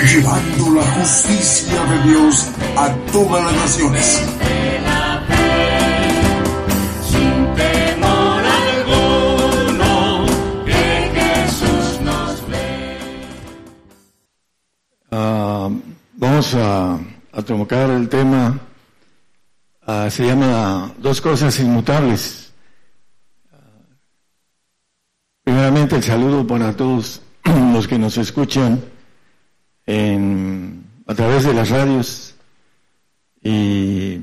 Llevando la justicia de Dios a todas las naciones. Ah, vamos a, a tocar el tema, ah, se llama Dos cosas inmutables. Ah, Primeramente el saludo para todos los que nos escuchan en, a través de las radios y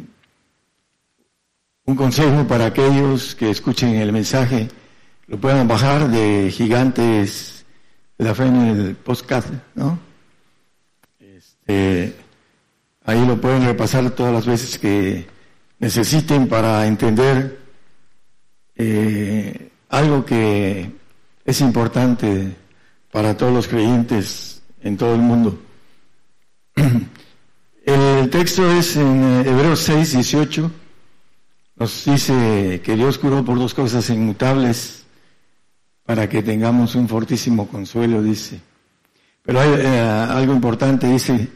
un consejo para aquellos que escuchen el mensaje, lo puedan bajar de gigantes de la fe en el podcast, ¿no? Este, ahí lo pueden repasar todas las veces que necesiten para entender eh, algo que es importante para todos los creyentes en todo el mundo. El texto es en eh, Hebreos 6, 18. Nos dice que Dios curó por dos cosas inmutables para que tengamos un fortísimo consuelo, dice. Pero hay eh, algo importante, dice,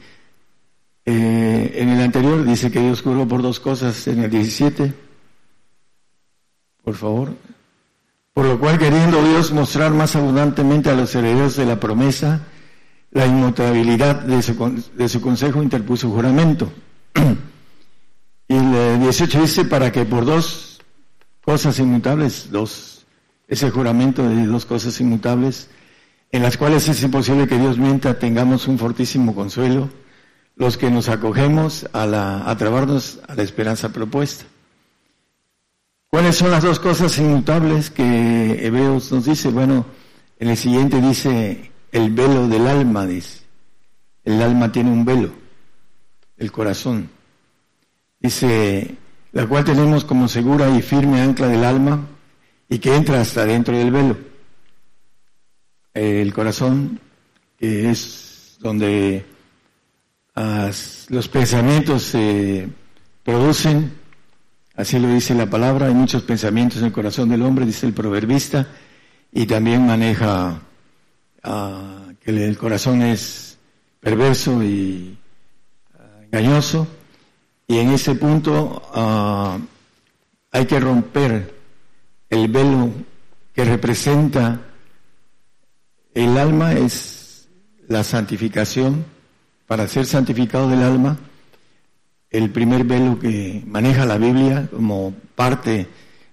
eh, en el anterior dice que Dios curó por dos cosas, en el 17, por favor. Por lo cual, queriendo Dios mostrar más abundantemente a los herederos de la promesa la inmutabilidad de su, de su consejo, interpuso juramento. y el 18 dice, para que por dos cosas inmutables, dos, ese juramento de dos cosas inmutables, en las cuales es imposible que Dios mienta, tengamos un fortísimo consuelo, los que nos acogemos a, la, a trabarnos a la esperanza propuesta. ¿Cuáles son las dos cosas inmutables que Hebreos nos dice? Bueno, en el siguiente dice el velo del alma, dice. El alma tiene un velo, el corazón. Dice, la cual tenemos como segura y firme ancla del alma y que entra hasta dentro del velo. El corazón, que es donde los pensamientos se producen, así lo dice la palabra, hay muchos pensamientos en el corazón del hombre, dice el proverbista, y también maneja ah, que el corazón es perverso y ah, engañoso, y en ese punto ah, hay que romper el velo que representa el alma, es la santificación, para ser santificado del alma, el primer velo que maneja la Biblia como parte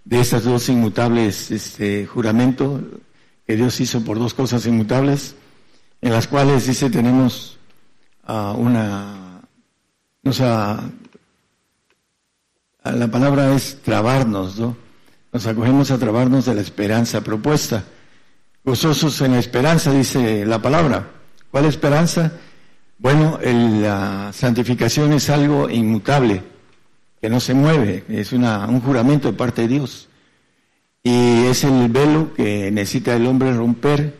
de esas dos inmutables este, juramentos que Dios hizo por dos cosas inmutables, en las cuales dice tenemos ah, una, o sea, la palabra es trabarnos, ¿no? Nos acogemos a trabarnos de la esperanza propuesta. Gozosos en la esperanza, dice la palabra. ¿Cuál esperanza? Bueno, el- la santificación es algo inmutable, que no se mueve, es una, un juramento de parte de Dios. Y es el velo que necesita el hombre romper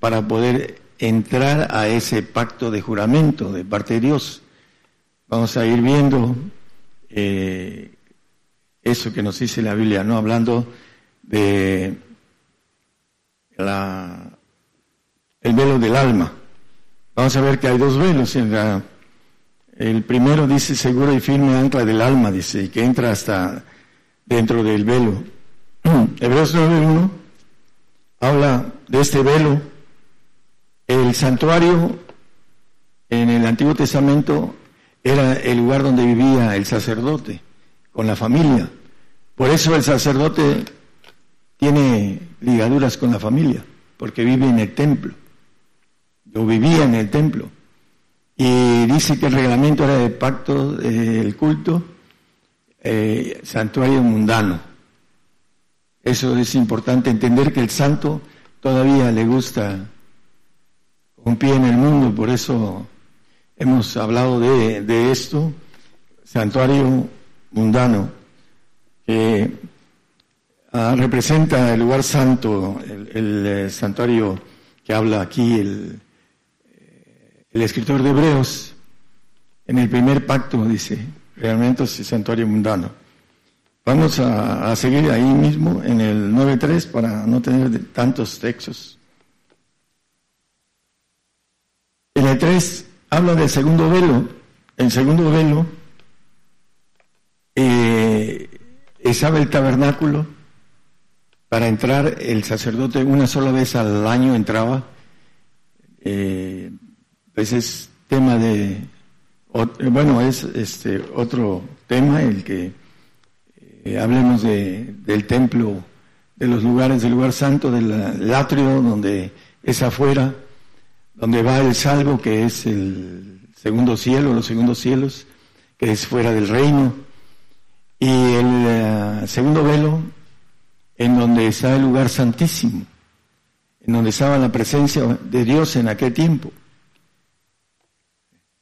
para poder entrar a ese pacto de juramento de parte de Dios. Vamos a ir viendo eh, eso que nos dice la Biblia, ¿no? Hablando de la, el velo del alma. Vamos a ver que hay dos velos. En la, el primero dice seguro y firme ancla del alma, dice, y que entra hasta dentro del velo. Hebreos 9.1 habla de este velo. El santuario en el Antiguo Testamento era el lugar donde vivía el sacerdote con la familia. Por eso el sacerdote tiene ligaduras con la familia, porque vive en el templo. Yo vivía en el templo. Y dice que el reglamento era de pacto del culto, eh, santuario mundano. Eso es importante entender que el santo todavía le gusta un pie en el mundo, por eso hemos hablado de, esto, santuario mundano, que ah, representa el lugar santo, el, el, eh, santuario que habla aquí el, eh, el escritor de Hebreos, en el primer pacto dice, realmente es el santuario mundano. Vamos a, seguir ahí mismo en el 9.3 para no tener tantos textos. En el 3 habla del segundo velo. El segundo velo eh, estaba el tabernáculo. Para entrar, el sacerdote una sola vez al año entraba. Eh, pues es tema de. Bueno, es este otro tema el que eh, hablemos de, del templo, de los lugares, del lugar santo, del atrio, donde es afuera, donde va el salvo, que es el segundo cielo, los segundos cielos, que es fuera del reino, y el uh, segundo velo, en donde está el lugar santísimo, en donde estaba la presencia de Dios en aquel tiempo.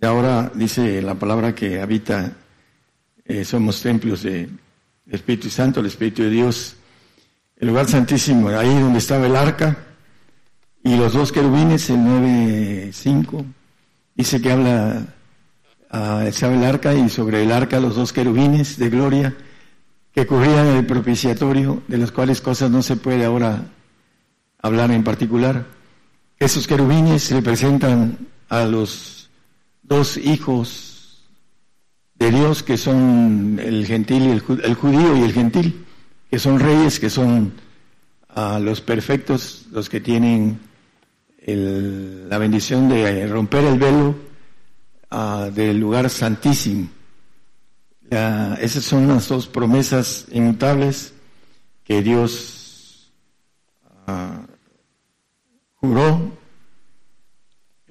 Y ahora dice la palabra que habita, eh, somos templos de, el Espíritu Santo, el Espíritu de Dios, el lugar santísimo, ahí donde estaba el arca, y los dos querubines, el 9.5, dice que habla, uh, estaba el arca y sobre el arca los dos querubines de gloria que cubrían el propiciatorio, de las cuales cosas no se puede ahora hablar en particular. Esos querubines representan a los dos hijos de Dios, que son el gentil y el, el judío y el gentil, que son reyes, que son a los perfectos, los que tienen el, la bendición de romper el velo uh, del lugar santísimo. Uh, esas son las dos promesas inmutables que Dios uh, juró,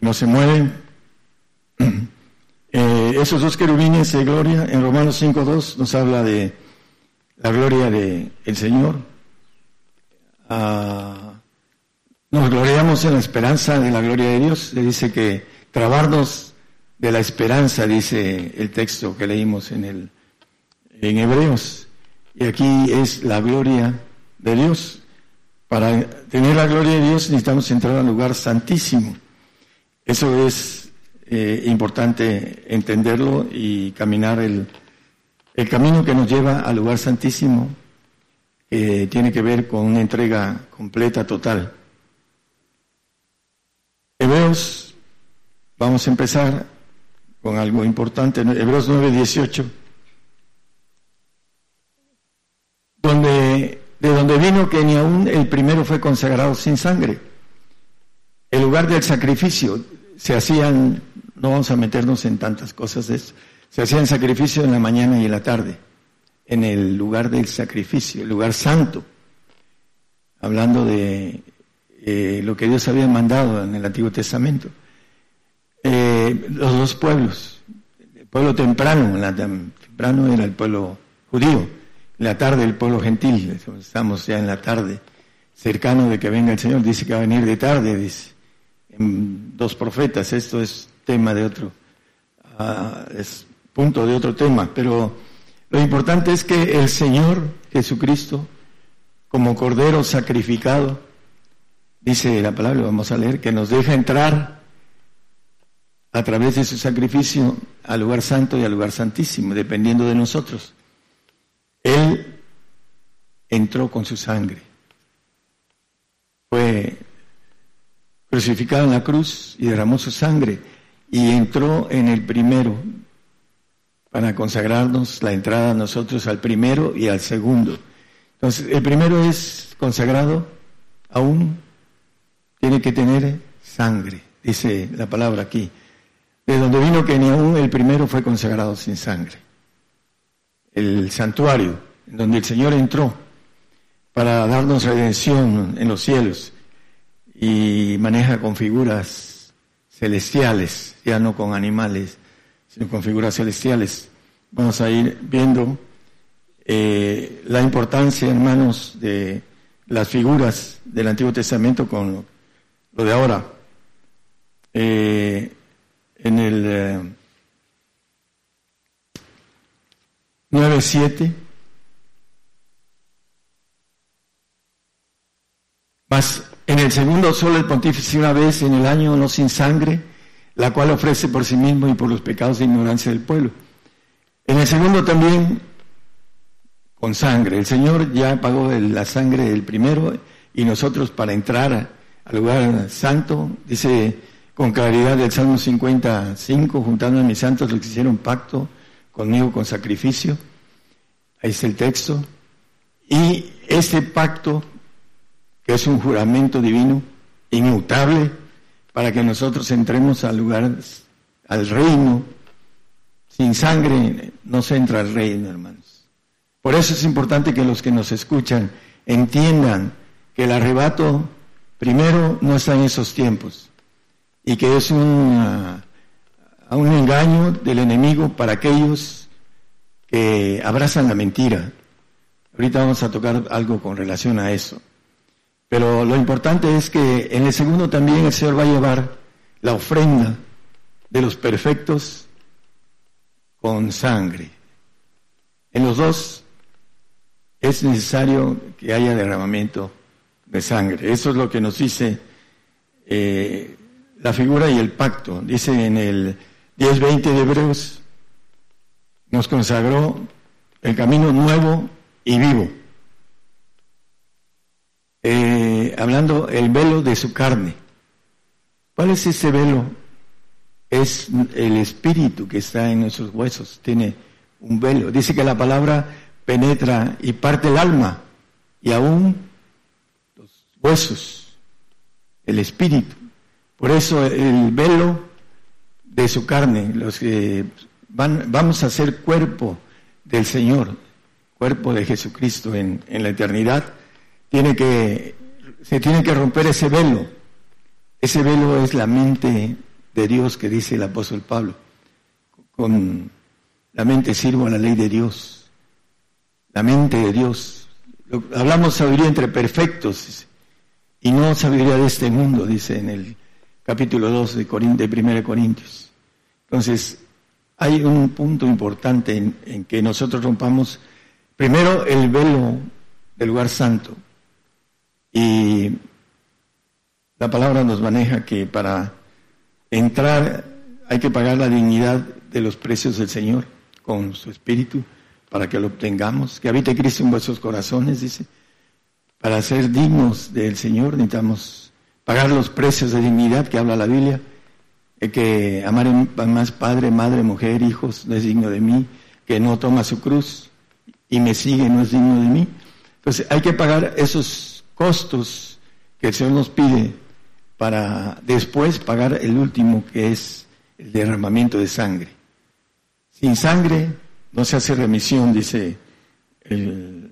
no se mueven. Eh, esos dos querubines de gloria, en Romanos 5.2 nos habla de la gloria del el Señor. Ah, nos gloriamos en la esperanza de la gloria de Dios. Le dice que trabarnos de la esperanza, dice el texto que leímos en, el, en Hebreos. Y aquí es la gloria de Dios. Para tener la gloria de Dios necesitamos entrar al lugar santísimo. Eso es eh, importante entenderlo y caminar el, el camino que nos lleva al lugar santísimo eh, tiene que ver con una entrega completa, total. Hebreos, vamos a empezar con algo importante, Hebreos 9, 18, donde, de donde vino que ni aún el primero fue consagrado sin sangre. El lugar del sacrificio se hacían no vamos a meternos en tantas cosas eso. Se hacían sacrificios en la mañana y en la tarde, en el lugar del sacrificio, el lugar santo, hablando de eh, lo que Dios había mandado en el Antiguo Testamento. Eh, los dos pueblos, el pueblo temprano, la, temprano era el pueblo judío, en la tarde el pueblo gentil, estamos ya en la tarde, cercano de que venga el Señor, dice que va a venir de tarde, dice, dos profetas, esto es tema de otro, uh, es punto de otro tema, pero lo importante es que el Señor Jesucristo, como Cordero sacrificado, dice la palabra, vamos a leer, que nos deja entrar a través de su sacrificio al lugar santo y al lugar santísimo, dependiendo de nosotros. Él entró con su sangre. Fue crucificado en la cruz y derramó su sangre y entró en el primero para consagrarnos la entrada a nosotros al primero y al segundo. Entonces, el primero es consagrado aún, tiene que tener sangre, dice la palabra aquí. De donde vino que ni aún el primero fue consagrado sin sangre. El santuario, en donde el Señor entró para darnos redención en los cielos y maneja con figuras celestiales, ya no con animales, sino con figuras celestiales. Vamos a ir viendo eh, la importancia, hermanos, de las figuras del Antiguo Testamento con lo, de ahora. Eh, en el eh, 9.7. Mas en el segundo solo el pontífice una vez en el año no sin sangre, la cual ofrece por sí mismo y por los pecados de ignorancia del pueblo. En el segundo también con sangre. El Señor ya pagó la sangre del primero y nosotros para entrar al lugar santo, dice con claridad del Salmo 55, juntando a mis santos los que hicieron pacto conmigo con sacrificio. Ahí está el texto. Y este pacto, es un juramento divino, inmutable, para que nosotros entremos al lugar, al reino. Sin sangre no se entra al reino, hermanos. Por eso es importante que los que nos escuchan entiendan que el arrebato primero no está en esos tiempos y que es un engaño del enemigo para aquellos que abrazan la mentira. Ahorita vamos a tocar algo con relación a eso. Pero lo importante es que en el segundo también el Señor va a llevar la ofrenda de los perfectos con sangre. En los dos es necesario que haya derramamiento de sangre. Eso es lo que nos dice eh, la figura y el pacto. Dice en el 10.20 de Hebreos, nos consagró el camino nuevo y vivo eh, hablando el velo de su carne. ¿Cuál es ese velo? Es el espíritu que está en nuestros huesos, tiene un velo. Dice que la palabra penetra y parte el alma y aún los huesos, el espíritu. Por eso el velo de su carne, los que van, vamos a ser cuerpo del Señor, cuerpo de Jesucristo en, en la eternidad, tiene que, se tiene que romper ese velo. Ese velo es la mente de Dios que dice el apóstol Pablo. Con la mente sirvo a la ley de Dios. La mente de Dios. Hablamos sabiduría entre perfectos y no sabiduría de este mundo, dice en el capítulo 2 de, de 1 Corintios. Entonces, hay un punto importante en, en que nosotros rompamos primero el velo del lugar santo, y la palabra nos maneja que para entrar hay que pagar la dignidad de los precios del Señor con su espíritu para que lo obtengamos. Que habite Cristo en vuestros corazones, dice. Para ser dignos del Señor necesitamos pagar los precios de dignidad que habla la Biblia. que amar más padre, madre, mujer, hijos no es digno de mí. Que no toma su cruz y me sigue no es digno de mí. Entonces hay que pagar esos costos que el Señor nos pide para después pagar el último que es el derramamiento de sangre. Sin sangre no se hace remisión, dice el,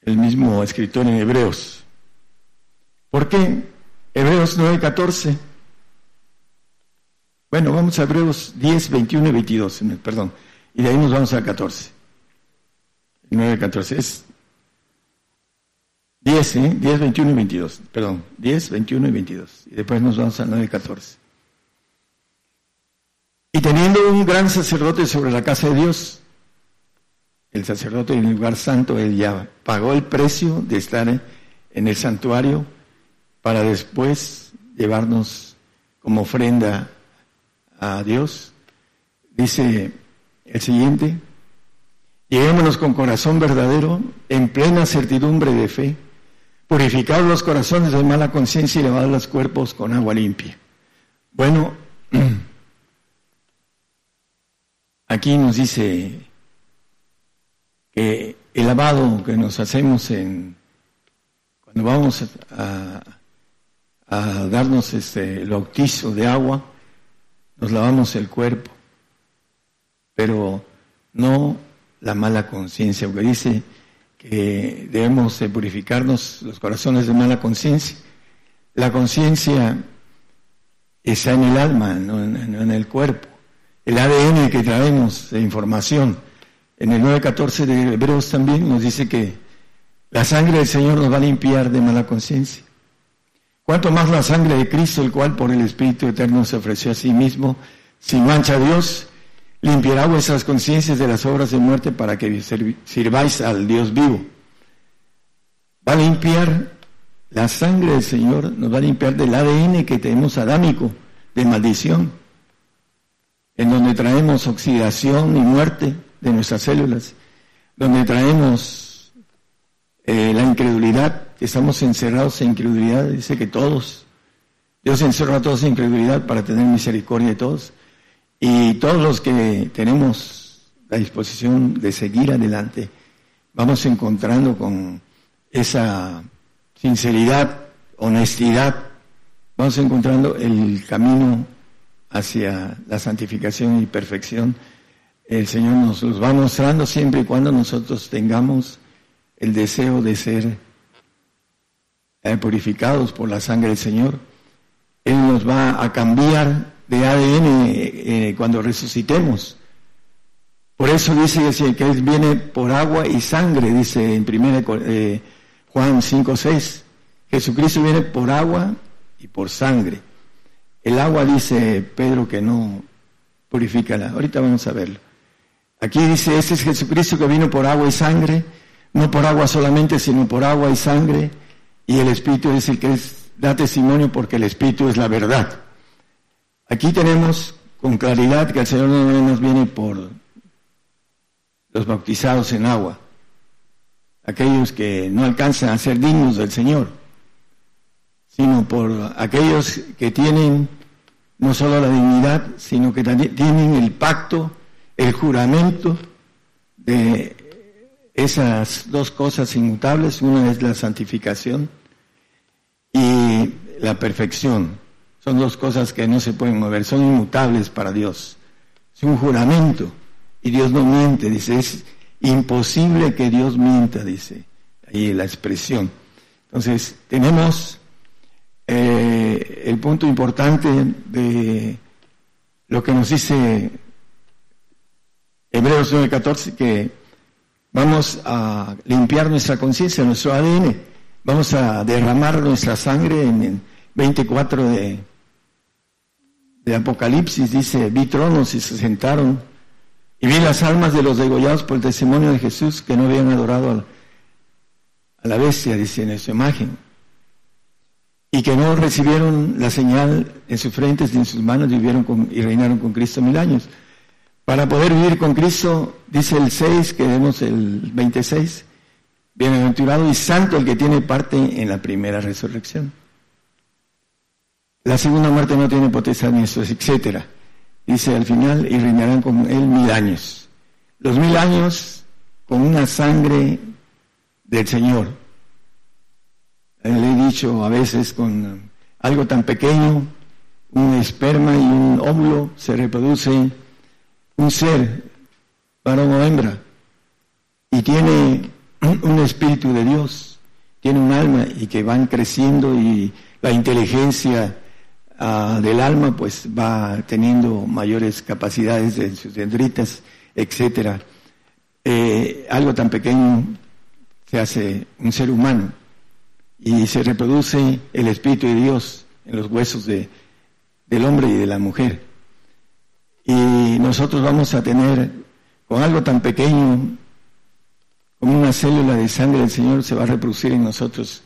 el mismo escritor en Hebreos. ¿Por qué? Hebreos 9:14. Bueno, vamos a Hebreos 10, 21 y 22, perdón. Y de ahí nos vamos a 14. 9, 14. Es 10, ¿eh? 10, 21 y 22. Perdón, 10, 21 y 22. Y después nos vamos al 9, 14. Y teniendo un gran sacerdote sobre la casa de Dios, el sacerdote en el lugar santo, él ya pagó el precio de estar en el santuario para después llevarnos como ofrenda a Dios. Dice el siguiente, lleguémonos con corazón verdadero, en plena certidumbre de fe purificados los corazones de mala conciencia y lavados los cuerpos con agua limpia. Bueno, aquí nos dice que el lavado que nos hacemos en cuando vamos a, darnos este, el bautizo de agua, nos lavamos el cuerpo, pero no la mala conciencia, porque dice que debemos purificarnos los corazones de mala conciencia. La conciencia está en el alma, no en, el cuerpo. El ADN que traemos de información. En el 9.14 de Hebreos también nos dice que la sangre del Señor nos va a limpiar de mala conciencia. Cuanto más la sangre de Cristo, el cual por el Espíritu Eterno se ofreció a sí mismo sin mancha a Dios, limpiará vuestras conciencias de las obras de muerte para que sirváis al Dios vivo. Va a limpiar la sangre del Señor, nos va a limpiar del ADN que tenemos adámico, de maldición, en donde traemos oxidación y muerte de nuestras células, donde traemos eh, la incredulidad, estamos encerrados en incredulidad, dice que todos, Dios encerró a todos en incredulidad para tener misericordia de todos. Y todos los que tenemos la disposición de seguir adelante, vamos encontrando con esa sinceridad, honestidad, vamos encontrando el camino hacia la santificación y perfección. El Señor nos los va mostrando siempre y cuando nosotros tengamos el deseo de ser eh, purificados por la sangre del Señor. Él nos va a cambiar de ADN eh, cuando resucitemos. Por eso dice que Él viene por agua y sangre, dice en 1 eh, Juan 5, 6. Jesucristo viene por agua y por sangre. El agua dice Pedro que no purifica. Ahorita vamos a verlo. Aquí dice, este es Jesucristo que vino por agua y sangre, no por agua solamente, sino por agua y sangre, y el Espíritu es el que da testimonio porque el Espíritu es la verdad. Aquí tenemos con claridad que el Señor no nos viene por los bautizados en agua, aquellos que no alcanzan a ser dignos del Señor, sino por aquellos que tienen no solo la dignidad, sino que también tienen el pacto, el juramento de esas dos cosas inmutables, una es la santificación y la perfección. Son dos cosas que no se pueden mover, son inmutables para Dios. Es un juramento y Dios no miente, dice, es imposible que Dios mienta, dice ahí la expresión. Entonces, tenemos eh, el punto importante de lo que nos dice Hebreos 9:14, que vamos a limpiar nuestra conciencia, nuestro ADN, vamos a derramar nuestra sangre en el 24 de de Apocalipsis dice, vi tronos y se sentaron, y vi las almas de los degollados por el testimonio de Jesús que no habían adorado a la, bestia, dice en su imagen, y que no recibieron la señal en sus frentes ni en sus manos vivieron con, y reinaron con Cristo mil años. Para poder vivir con Cristo, dice el 6, que vemos el 26, bienaventurado y santo el que tiene parte en la primera resurrección. La segunda muerte no tiene potestad ni eso, etcétera. Dice al final, y reinarán con él mil años. Los mil años con una sangre del Señor. Le he dicho a veces con algo tan pequeño, un esperma y un óvulo, se reproduce un ser, varón o hembra, y tiene un espíritu de Dios, tiene un alma y que van creciendo y la inteligencia Ah, del alma, pues va teniendo mayores capacidades de sus dendritas, etcétera. Eh, algo tan pequeño se hace un ser humano y se reproduce el Espíritu de Dios en los huesos de, del hombre y de la mujer. Y nosotros vamos a tener, con algo tan pequeño, como una célula de sangre del Señor, se va a reproducir en nosotros.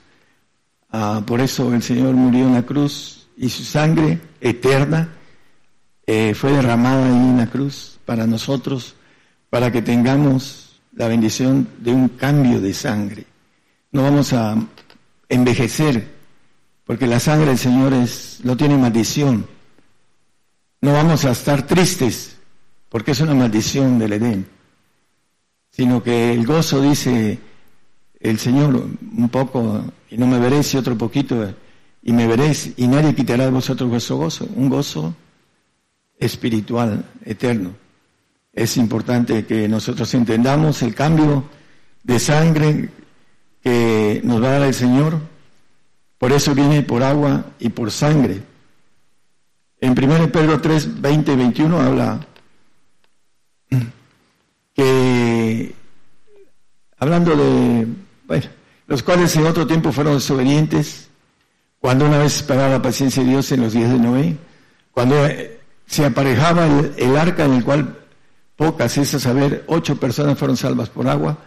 Ah, por eso el Señor murió en la cruz y su sangre eterna eh, fue derramada en la cruz para nosotros, para que tengamos la bendición de un cambio de sangre. No vamos a envejecer, porque la sangre del Señor es, no tiene maldición. No vamos a estar tristes, porque es una maldición del Edén, sino que el gozo, dice el Señor, un poco, y no me veréis y otro poquito, y me veréis y nadie quitará de vosotros vuestro gozo, un gozo espiritual, eterno. Es importante que nosotros entendamos el cambio de sangre que nos va a dar el Señor. Por eso viene por agua y por sangre. En 1 Pedro 3, 20 y 21 habla que, hablando de, bueno, los cuales en otro tiempo fueron desobedientes, cuando una vez esperaba la paciencia de Dios en los días de Noé, cuando se aparejaba el, el arca en el cual pocas, es a saber, ocho personas fueron salvas por agua,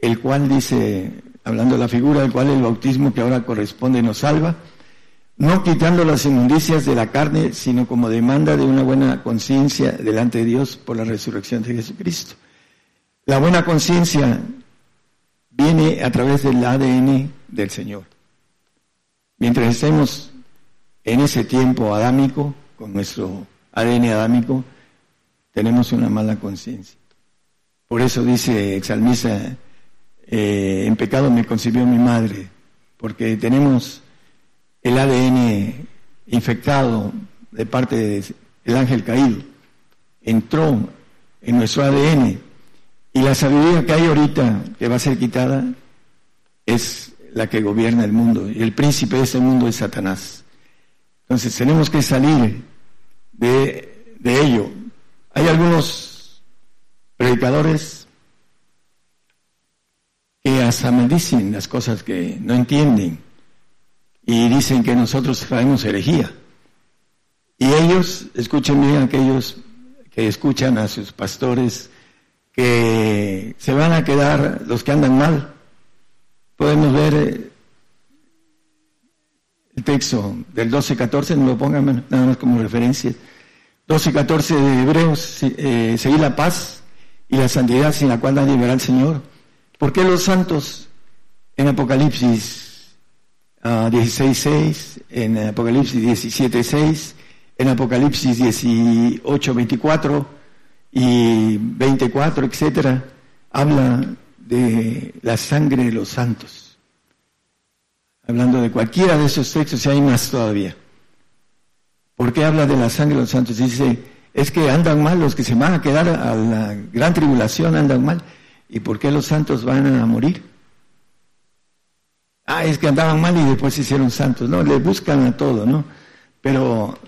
el cual dice, hablando de la figura, el cual el bautismo que ahora corresponde nos salva, no quitando las inmundicias de la carne, sino como demanda de una buena conciencia delante de Dios por la resurrección de Jesucristo. La buena conciencia viene a través del ADN del Señor. Mientras estemos en ese tiempo adámico, con nuestro ADN adámico, tenemos una mala conciencia. Por eso dice Exalmisa, eh, en pecado me concibió mi madre, porque tenemos el ADN infectado de parte del ángel caído. Entró en nuestro ADN y la sabiduría que hay ahorita, que va a ser quitada, es la que gobierna el mundo. Y el príncipe de ese mundo es Satanás. Entonces tenemos que salir de, de ello. Hay algunos predicadores que hasta me dicen las cosas que no entienden y dicen que nosotros traemos herejía. Y ellos, escuchen bien aquellos que escuchan a sus pastores, que se van a quedar los que andan mal. Podemos ver eh, el texto del 12-14, no lo pongan nada más como referencia. 12-14 de Hebreos, eh, seguir la paz y la santidad sin la cual nadie verá al Señor. ¿Por qué los santos en Apocalipsis 16.6, en Apocalipsis 17.6, en Apocalipsis 18.24 y 24, etcétera, habla de la sangre de los santos. Hablando de cualquiera de esos textos, y hay más todavía. ¿Por qué habla de la sangre de los santos? Dice, es que andan mal los que se van a quedar a la gran tribulación, andan mal. ¿Y por qué los santos van a morir? Ah, es que andaban mal y después se hicieron santos. No, le buscan a todo, ¿no? Pero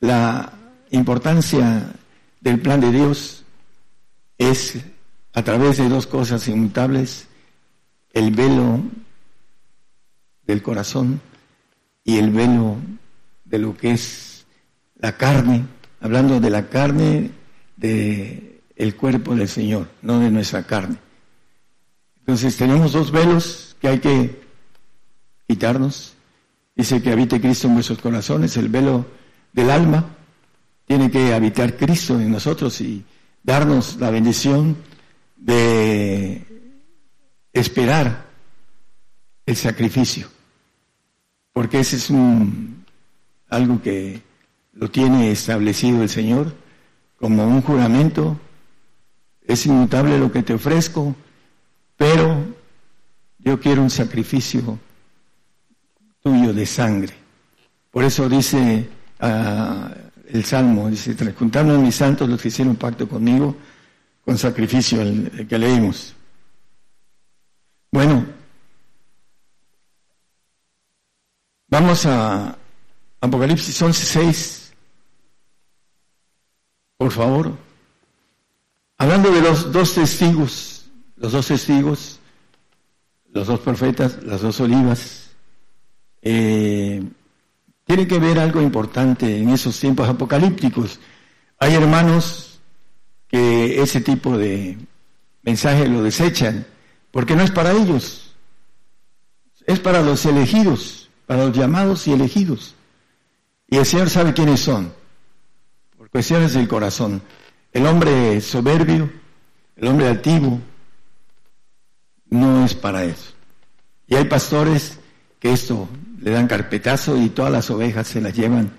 la importancia del plan de Dios es a través de dos cosas inmutables, el velo del corazón y el velo de lo que es la carne, hablando de la carne de el cuerpo del Señor, no de nuestra carne. Entonces tenemos dos velos que hay que quitarnos. Dice que habite Cristo en vuestros corazones, el velo del alma. Tiene que habitar Cristo en nosotros y darnos la bendición de esperar el sacrificio. Porque ese es un, algo que lo tiene establecido el Señor como un juramento. Es inmutable lo que te ofrezco, pero yo quiero un sacrificio tuyo de sangre. Por eso dice ah, el Salmo, dice, juntarme a mis santos los que hicieron pacto conmigo con sacrificio, el, que leímos. Bueno, vamos a Apocalipsis 11.6, por favor. Hablando de los dos testigos, los dos testigos, los dos profetas, las dos olivas, eh, tiene que ver algo importante en esos tiempos apocalípticos. Hay hermanos que ese tipo de mensaje lo desechan, porque no es para ellos, es para los elegidos, para los llamados y elegidos. Y el Señor sabe quiénes son, por cuestiones del corazón. El hombre soberbio, el hombre altivo, no es para eso. Y hay pastores que esto le dan carpetazo y todas las ovejas se las llevan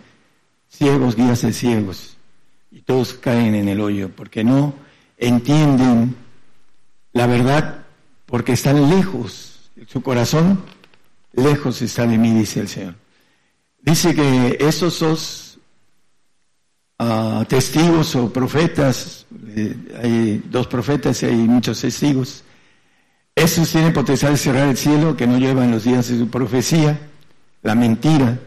ciegos, guías de ciegos, y todos caen en el hoyo, porque no entienden la verdad, porque están lejos, su corazón lejos está de mí, dice el Señor. Dice que esos dos ah, testigos o profetas, eh, hay dos profetas y hay muchos testigos, esos tienen potencial de cerrar el cielo que no llevan los días de su profecía la mentira,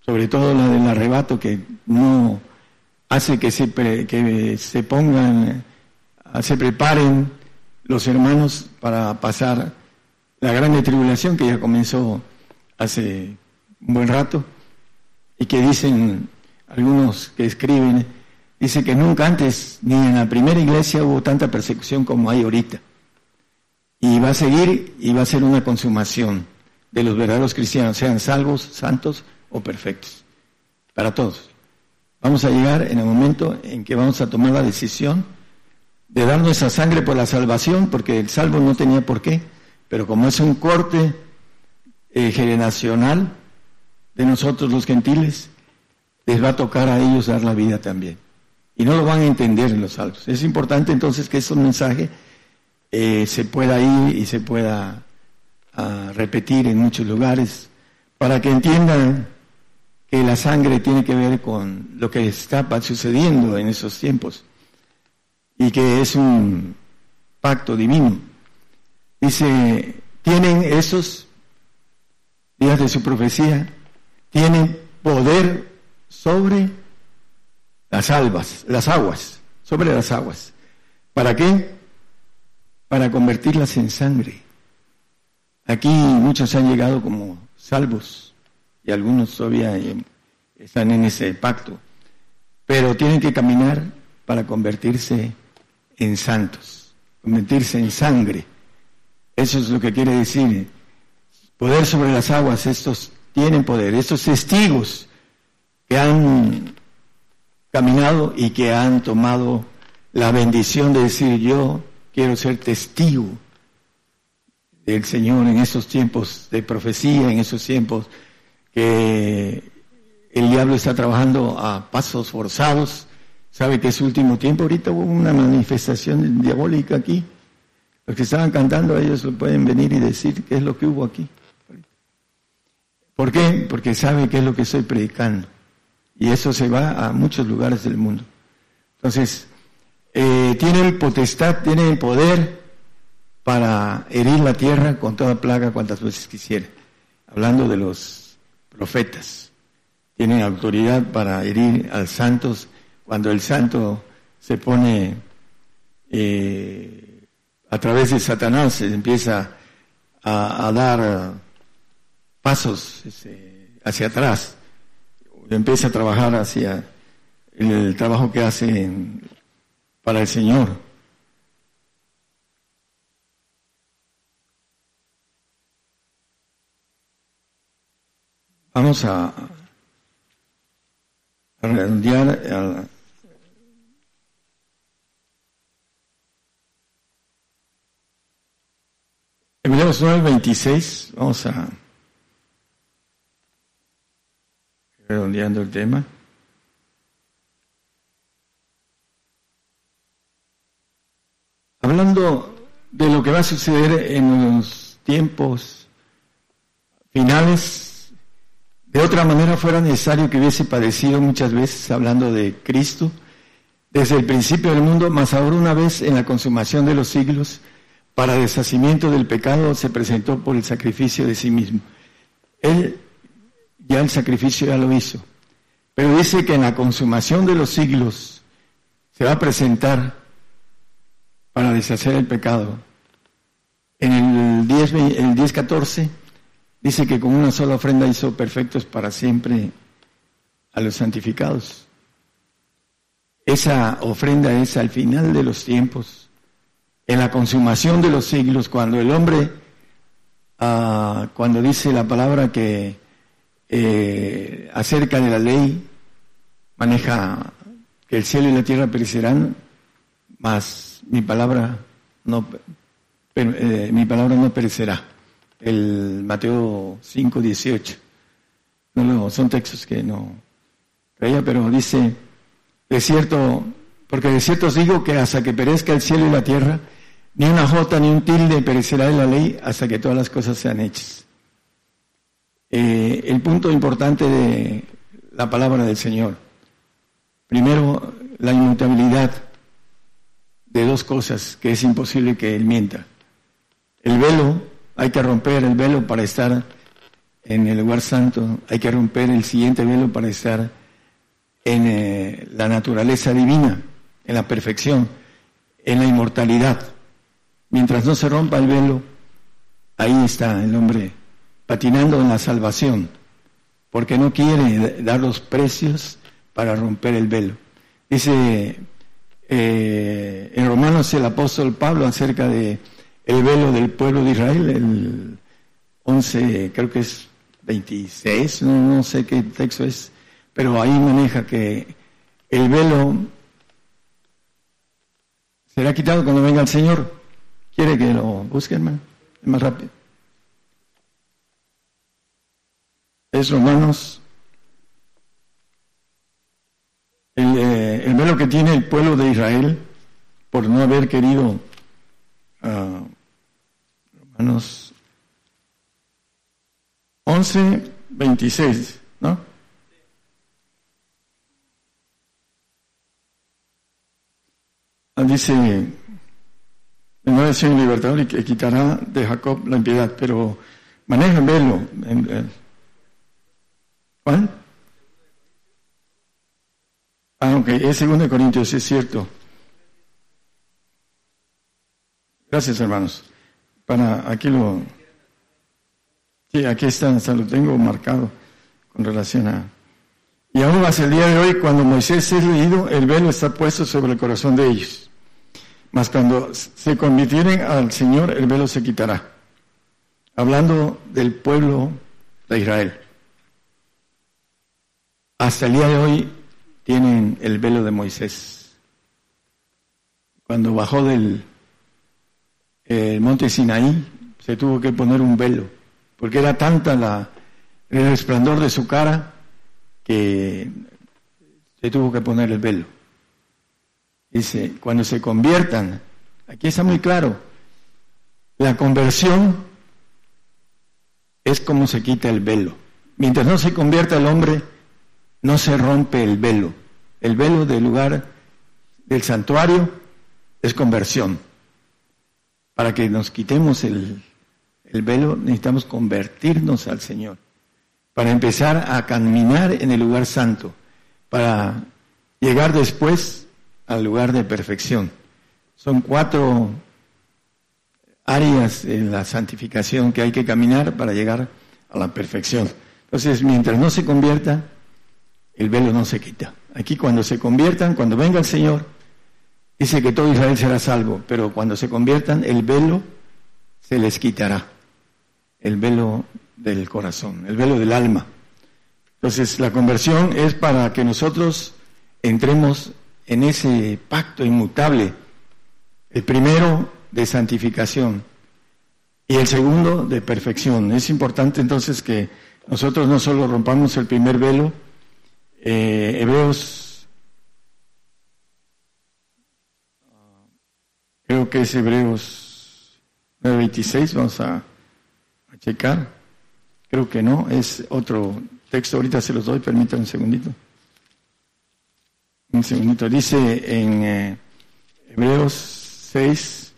sobre todo la del arrebato que no hace que se, que se pongan, se preparen los hermanos para pasar la gran tribulación que ya comenzó hace un buen rato y que dicen algunos que escriben, dice que nunca antes, ni en la primera iglesia hubo tanta persecución como hay ahorita. Y va a seguir y va a ser una consumación de los verdaderos cristianos, sean salvos, santos o perfectos, para todos. Vamos a llegar en el momento en que vamos a tomar la decisión de dar nuestra sangre por la salvación, porque el salvo no tenía por qué, pero como es un corte eh, generacional de nosotros los gentiles, les va a tocar a ellos dar la vida también. Y no lo van a entender en los salvos. Es importante entonces que ese mensaje eh, se pueda ir y se pueda ah, repetir en muchos lugares para que entiendan que la sangre tiene que ver con lo que está sucediendo en esos tiempos y que es un pacto divino. Dice, tienen esos días de su profecía, tienen poder sobre las albas, las aguas, sobre las aguas. ¿Para qué? Para convertirlas en sangre. Aquí muchos han llegado como salvos y algunos todavía están en ese pacto, pero tienen que caminar para convertirse en santos, convertirse en sangre. Eso es lo que quiere decir. Poder sobre las aguas, estos tienen poder, estos testigos que han caminado y que han tomado la bendición de decir yo quiero ser testigo del Señor en esos tiempos de profecía, en esos tiempos que el diablo está trabajando a pasos forzados. Sabe que es último tiempo. Ahorita hubo una manifestación diabólica aquí. Los que estaban cantando, ellos lo pueden venir y decir qué es lo que hubo aquí. ¿Por qué? Porque sabe qué es lo que estoy predicando. Y eso se va a muchos lugares del mundo. Entonces, eh, tiene el potestad, tiene el poder para herir la tierra con toda plaga cuantas veces quisiera. Hablando de los profetas. Tienen autoridad para herir a santos cuando el santo se pone eh, a través de Satanás, empieza a, dar pasos este, hacia atrás, empieza a trabajar hacia el, trabajo que hace para el Señor. Vamos a, redondear al, Hebreos 9, 26, vamos a redondeando el tema. Hablando de lo que va a suceder en los tiempos finales, de otra manera fuera necesario que hubiese padecido muchas veces, hablando de Cristo, desde el principio del mundo, más ahora una vez en la consumación de los siglos, para deshacimiento del pecado, se presentó por el sacrificio de sí mismo. Él ya el sacrificio ya lo hizo. Pero dice que en la consumación de los siglos se va a presentar para deshacer el pecado. En el 10, el 10 14 Dice que con una sola ofrenda hizo perfectos para siempre a los santificados. Esa ofrenda es al final de los tiempos, en la consumación de los siglos, cuando el hombre, ah, cuando dice la palabra que eh, acerca de la ley, maneja que el cielo y la tierra perecerán, mas mi palabra no, eh, mi palabra no perecerá el Mateo 5, 18. No, no, son textos que no creía, pero dice, de cierto, porque de cierto os digo que hasta que perezca el cielo y la tierra, ni una jota ni un tilde perecerá de la ley hasta que todas las cosas sean hechas. Eh, el punto importante de la palabra del Señor. Primero, la inmutabilidad de dos cosas que es imposible que Él mienta. El velo hay que romper el velo para estar en el lugar santo, hay que romper el siguiente velo para estar en eh, la naturaleza divina, en la perfección, en la inmortalidad. Mientras no se rompa el velo, ahí está el hombre patinando en la salvación, porque no quiere dar los precios para romper el velo. Dice eh, en Romanos el apóstol Pablo acerca de el velo del pueblo de Israel, el 11, creo que es 26, no, no sé qué texto es, pero ahí maneja que el velo será quitado cuando venga el Señor. ¿Quiere que lo busque, hermano? Es más rápido. Es Romanos. El, eh, el velo que tiene el pueblo de Israel por no haber querido. Uh, Romanos 11, 26, ¿no? Ah, dice, no es un libertador y que quitará de Jacob la impiedad, pero maneja velo. ¿Cuál? Ah, ok, es 2 Corintios, es cierto. Gracias, hermanos. Para, aquí lo, sí, aquí está, lo tengo marcado con relación a... Y aún hasta el día de hoy, cuando Moisés es leído, el velo está puesto sobre el corazón de ellos. Mas cuando se convirtieren al Señor, el velo se quitará. Hablando del pueblo de Israel. Hasta el día de hoy tienen el velo de Moisés. Cuando bajó del monte Sinaí, se tuvo que poner un velo, porque era tanta la, el resplandor de su cara que se tuvo que poner el velo. Dice, cuando se conviertan, aquí está muy claro, la conversión es como se quita el velo. Mientras no se convierta el hombre, no se rompe el velo. El velo del lugar del santuario es conversión. Para que nos quitemos el, el velo necesitamos convertirnos al Señor. Para empezar a caminar en el lugar santo. Para llegar después al lugar de perfección. Son cuatro áreas en la santificación que hay que caminar para llegar a la perfección. Entonces, mientras no se convierta, el velo no se quita. Aquí cuando se conviertan, cuando venga el Señor, dice que todo Israel será salvo, pero cuando se conviertan, el velo se les quitará. El velo del corazón, el velo del alma. Entonces, la conversión es para que nosotros entremos en ese pacto inmutable. El primero de santificación y el segundo de perfección. Es importante entonces que nosotros no solo rompamos el primer velo, eh, Hebreos, creo que es Hebreos 9.26, vamos a, a checar. Creo que no, es otro texto, ahorita se los doy, permítanme un segundito. Un segundito, dice en eh, Hebreos 6,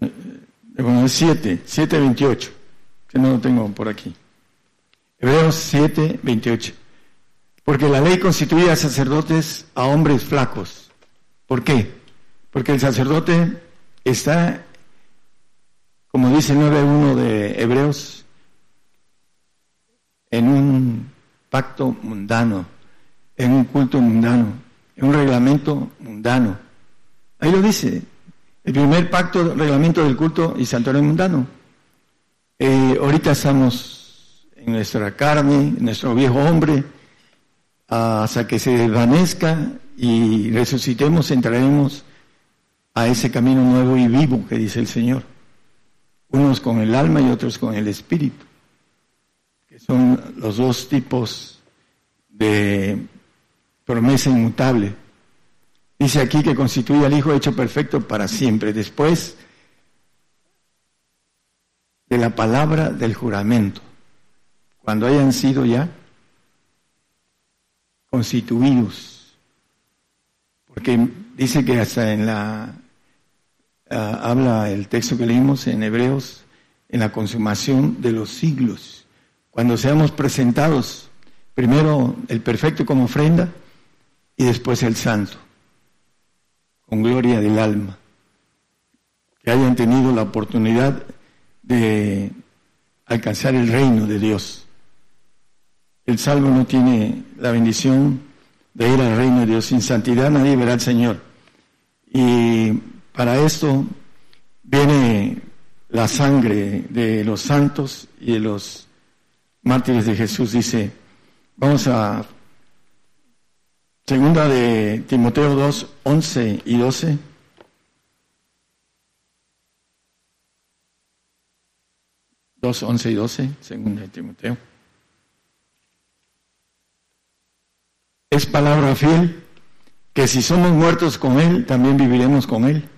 eh, bueno, 7, 7, 28, que no lo tengo por aquí. Hebreos 7, 28. Porque la ley constituía sacerdotes a hombres flacos. ¿Por qué? Porque el sacerdote está, como dice 9.1 de Hebreos, en un pacto mundano, en un culto mundano, en un reglamento mundano. Ahí lo dice, el primer pacto, reglamento del culto y santuario mundano. Eh, ahorita estamos en nuestra carne, en nuestro viejo hombre, hasta que se desvanezca y resucitemos, entraremos a ese camino nuevo y vivo que dice el Señor. Unos con el alma y otros con el espíritu son los dos tipos de promesa inmutable. Dice aquí que constituye al Hijo hecho perfecto para siempre, después de la palabra del juramento, cuando hayan sido ya constituidos. Porque dice que hasta en la, ah, habla el texto que leímos en Hebreos, en la consumación de los siglos cuando seamos presentados, primero el perfecto como ofrenda y después el santo, con gloria del alma, que hayan tenido la oportunidad de alcanzar el reino de Dios. el salvo no tiene la bendición de ir al reino de Dios. Sin santidad nadie verá al Señor. Y para esto viene la sangre de los santos y de los mártires de Jesús. Dice, vamos a segunda de Timoteo 2, 11 y 12. Dos, once y doce, segunda de Timoteo. Es palabra fiel que si somos muertos con Él, también viviremos con Él.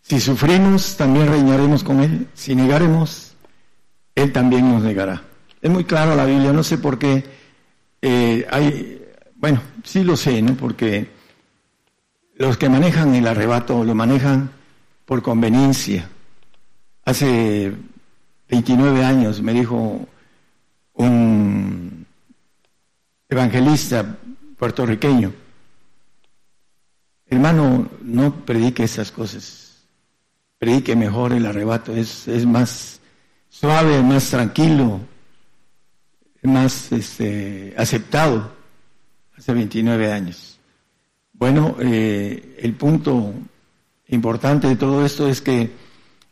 Si sufrimos, también reinaremos con Él. Si negaremos, Él también nos negará. Es muy claro la Biblia, no sé por qué eh, hay, bueno, sí lo sé, ¿no? Porque los que manejan el arrebato lo manejan por conveniencia. Hace 29 años me dijo un evangelista puertorriqueño, hermano, no predique esas cosas, predique mejor el arrebato, es, es más suave, más tranquilo, más este, aceptado hace 29 años. Bueno, eh, el punto importante de todo esto es que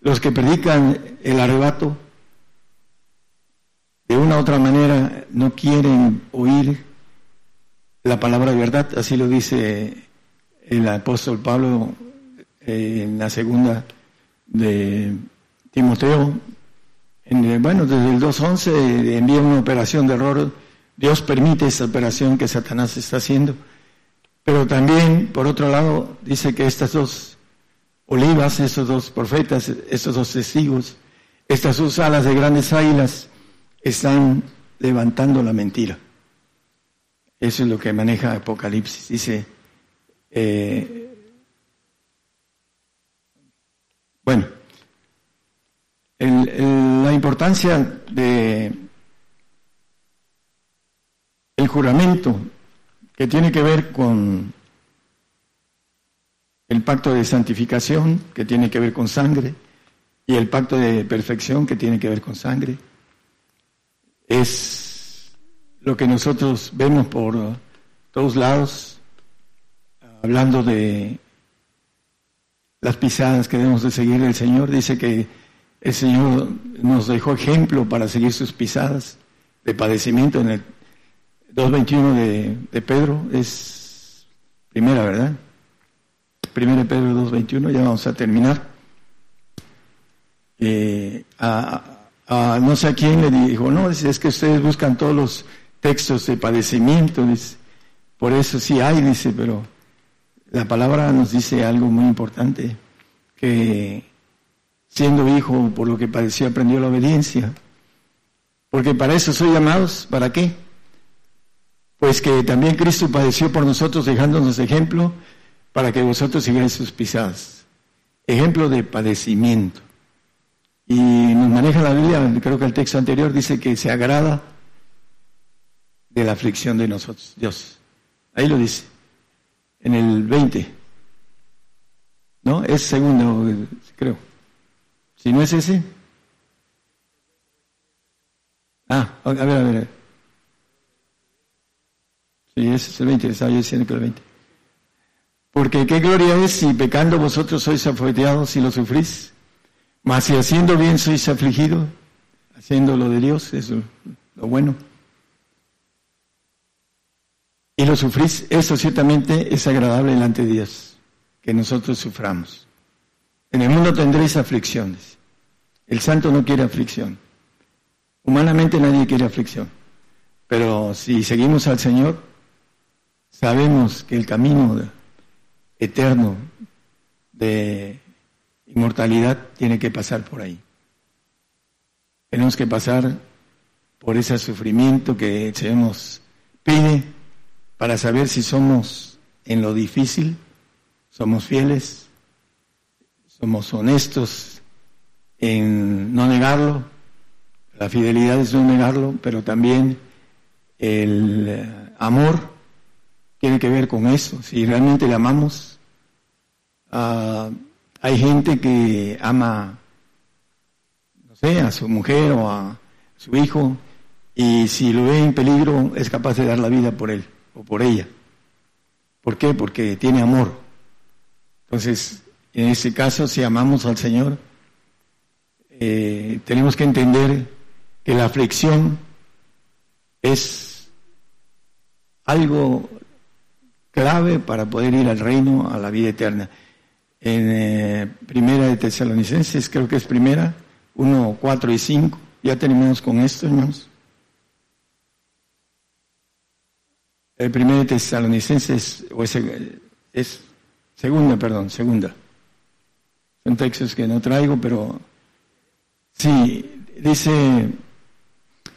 los que predican el arrebato de una u otra manera no quieren oír la palabra verdad, así lo dice el apóstol Pablo en la segunda de Timoteo. En, bueno, desde el 2.11 envía una operación de error. Dios permite esa operación que Satanás está haciendo. Pero también, por otro lado, dice que estas dos olivas, estos dos profetas, estos dos testigos, estas dos alas de grandes águilas, están levantando la mentira. Eso es lo que maneja Apocalipsis. Dice, eh, bueno, la importancia de el juramento que tiene que ver con el pacto de santificación, que tiene que ver con sangre, y el pacto de perfección, que tiene que ver con sangre, es lo que nosotros vemos por todos lados, hablando de las pisadas que debemos de seguir el Señor, dice que el Señor nos dejó ejemplo para seguir sus pisadas de padecimiento en el 2.21 de, de Pedro, es primera, ¿verdad? Primera Pedro 2.21, ya vamos a terminar. Eh, a, no sé a quién le dijo, no, es que ustedes buscan todos los textos de padecimiento, dice. Por eso sí hay, dice, pero la palabra nos dice algo muy importante, que siendo hijo, por lo que padeció, aprendió la obediencia. Porque para eso soy llamados, ¿para qué? Pues que también Cristo padeció por nosotros dejándonos ejemplo para que vosotros sigáis sus pisadas. Ejemplo de padecimiento. Y nos maneja la Biblia, creo que el texto anterior dice que se agrada de la aflicción de nosotros, Dios. Ahí lo dice, en el 20. ¿No? Es segundo, creo. Si no es ese. Ah, a ver, a ver. Sí, es el 20, estaba yo diciendo que el 20. Porque qué gloria es si pecando vosotros sois afeteados y lo sufrís, mas si haciendo bien sois afligidos, haciendo lo de Dios, eso es lo bueno y lo sufrís, eso ciertamente es agradable delante de Dios, que nosotros suframos. En el mundo tendréis aflicciones. El santo no quiere aflicción. Humanamente nadie quiere aflicción. Pero si seguimos al Señor, sabemos que el camino eterno de inmortalidad tiene que pasar por ahí. Tenemos que pasar por ese sufrimiento que el Señor nos pide para saber si somos en lo difícil, somos fieles, somos honestos en no negarlo, la fidelidad es no negarlo, pero también el eh, amor tiene que ver con eso, si realmente le amamos. Ah, hay gente que ama, no sé, a su mujer o a su hijo y si lo ve en peligro es capaz de dar la vida por él por ella. ¿Por qué? Porque tiene amor. Entonces, en ese caso, si amamos al Señor, eh, tenemos que entender que la aflicción es algo clave para poder ir al reino, a la vida eterna. En eh, Primera de Tesalonicenses, creo que es Primera, 1, 4 y 5. Ya terminamos con esto, hermanos. El Primera de Tesalonicenses, o es, es segunda, perdón, segunda. Son textos que no traigo, pero sí, dice,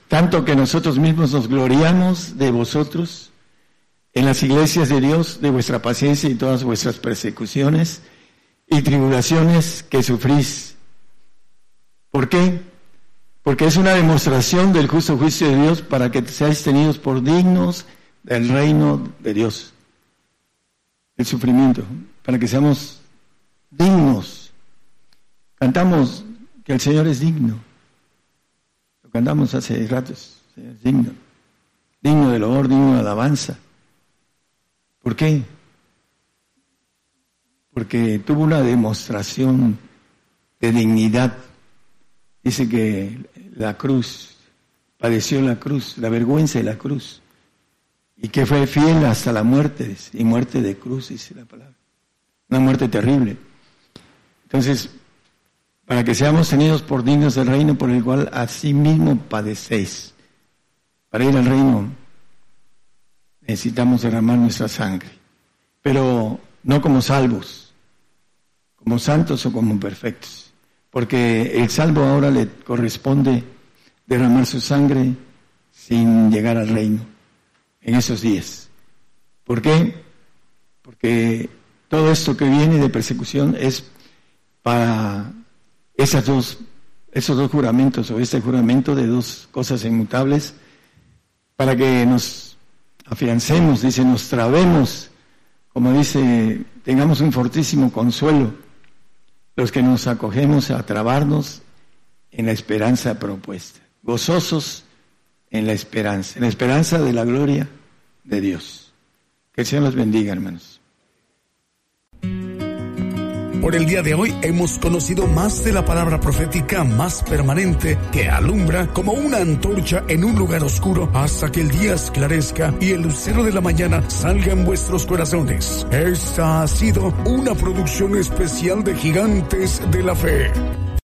tanto que nosotros mismos nos gloriamos de vosotros en las iglesias de Dios, de vuestra paciencia y todas vuestras persecuciones y tribulaciones que sufrís. ¿Por qué? Porque es una demostración del justo juicio de Dios para que seáis tenidos por dignos del reino de Dios. El sufrimiento, para que seamos dignos. Cantamos que el Señor es digno. Lo cantamos hace ratos, es digno. Digno del honor, digno de alabanza. ¿Por qué? Porque tuvo una demostración de dignidad. Dice que la cruz, padeció la cruz, la vergüenza de la cruz, y que fue fiel hasta la muerte, y muerte de cruz, dice la palabra. Una muerte terrible. Entonces, para que seamos tenidos por dignos del reino por el cual mismo padecéis, para ir al reino necesitamos derramar nuestra sangre, pero no como salvos, como santos o como perfectos, porque el salvo ahora le corresponde derramar su sangre sin llegar al reino en esos días. ¿Por qué? Porque todo esto que viene de persecución es para esas dos, esos dos juramentos o este juramento de dos cosas inmutables, para que nos afiancemos, dice, nos trabemos, como dice, tengamos un fortísimo consuelo, los que nos acogemos a trabarnos en la esperanza propuesta, gozosos en la esperanza, en la esperanza de la gloria de Dios. Que el Señor los bendiga, hermanos. Por el día de hoy hemos conocido más de la palabra profética más permanente que alumbra como una antorcha en un lugar oscuro hasta que el día esclarezca y el lucero de la mañana salga en vuestros corazones. Esta ha sido una producción especial de Gigantes de la Fe.